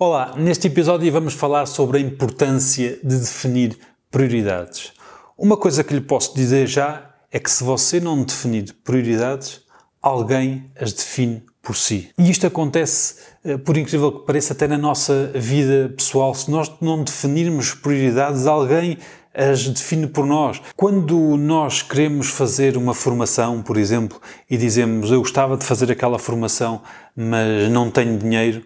Olá, neste episódio vamos falar sobre a importância de definir prioridades. Uma coisa que lhe posso dizer já é que se você não definir prioridades, alguém as define por si. E isto acontece, eh, por incrível que pareça, até na nossa vida pessoal. Se nós não definirmos prioridades, alguém as define por nós. Quando nós queremos fazer uma formação, por exemplo, e dizemos eu gostava de fazer aquela formação, mas não tenho dinheiro,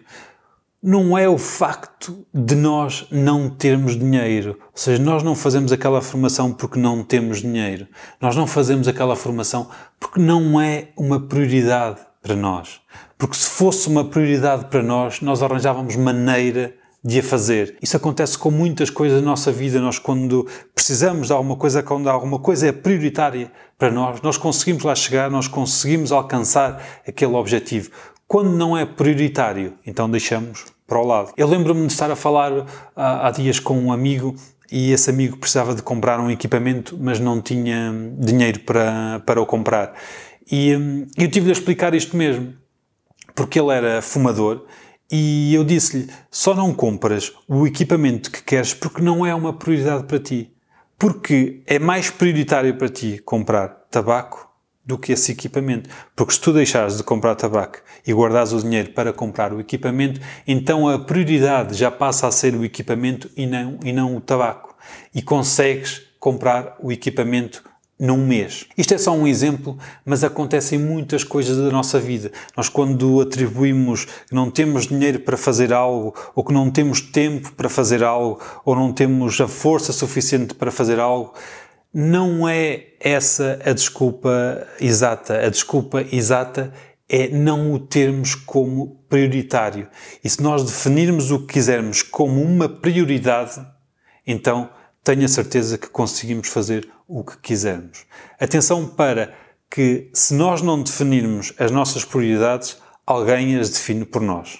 não é o facto de nós não termos dinheiro. Ou seja, nós não fazemos aquela formação porque não temos dinheiro. Nós não fazemos aquela formação porque não é uma prioridade para nós. Porque se fosse uma prioridade para nós, nós arranjávamos maneira de a fazer. Isso acontece com muitas coisas na nossa vida. Nós, quando precisamos de alguma coisa, quando alguma coisa é prioritária para nós, nós conseguimos lá chegar, nós conseguimos alcançar aquele objetivo. Quando não é prioritário, então deixamos para o lado. Eu lembro-me de estar a falar há, há dias com um amigo e esse amigo precisava de comprar um equipamento, mas não tinha dinheiro para, para o comprar. E hum, eu tive-lhe a explicar isto mesmo, porque ele era fumador e eu disse-lhe: só não compras o equipamento que queres porque não é uma prioridade para ti. Porque é mais prioritário para ti comprar tabaco do que esse equipamento. Porque se tu deixares de comprar tabaco e guardares o dinheiro para comprar o equipamento, então a prioridade já passa a ser o equipamento e não, e não o tabaco. E consegues comprar o equipamento num mês. Isto é só um exemplo, mas acontecem muitas coisas da nossa vida. Nós, quando atribuímos que não temos dinheiro para fazer algo, ou que não temos tempo para fazer algo, ou não temos a força suficiente para fazer algo, não é essa a desculpa exata. A desculpa exata é não o termos como prioritário. E se nós definirmos o que quisermos como uma prioridade, então tenha certeza que conseguimos fazer o que quisermos. Atenção para que, se nós não definirmos as nossas prioridades, alguém as define por nós.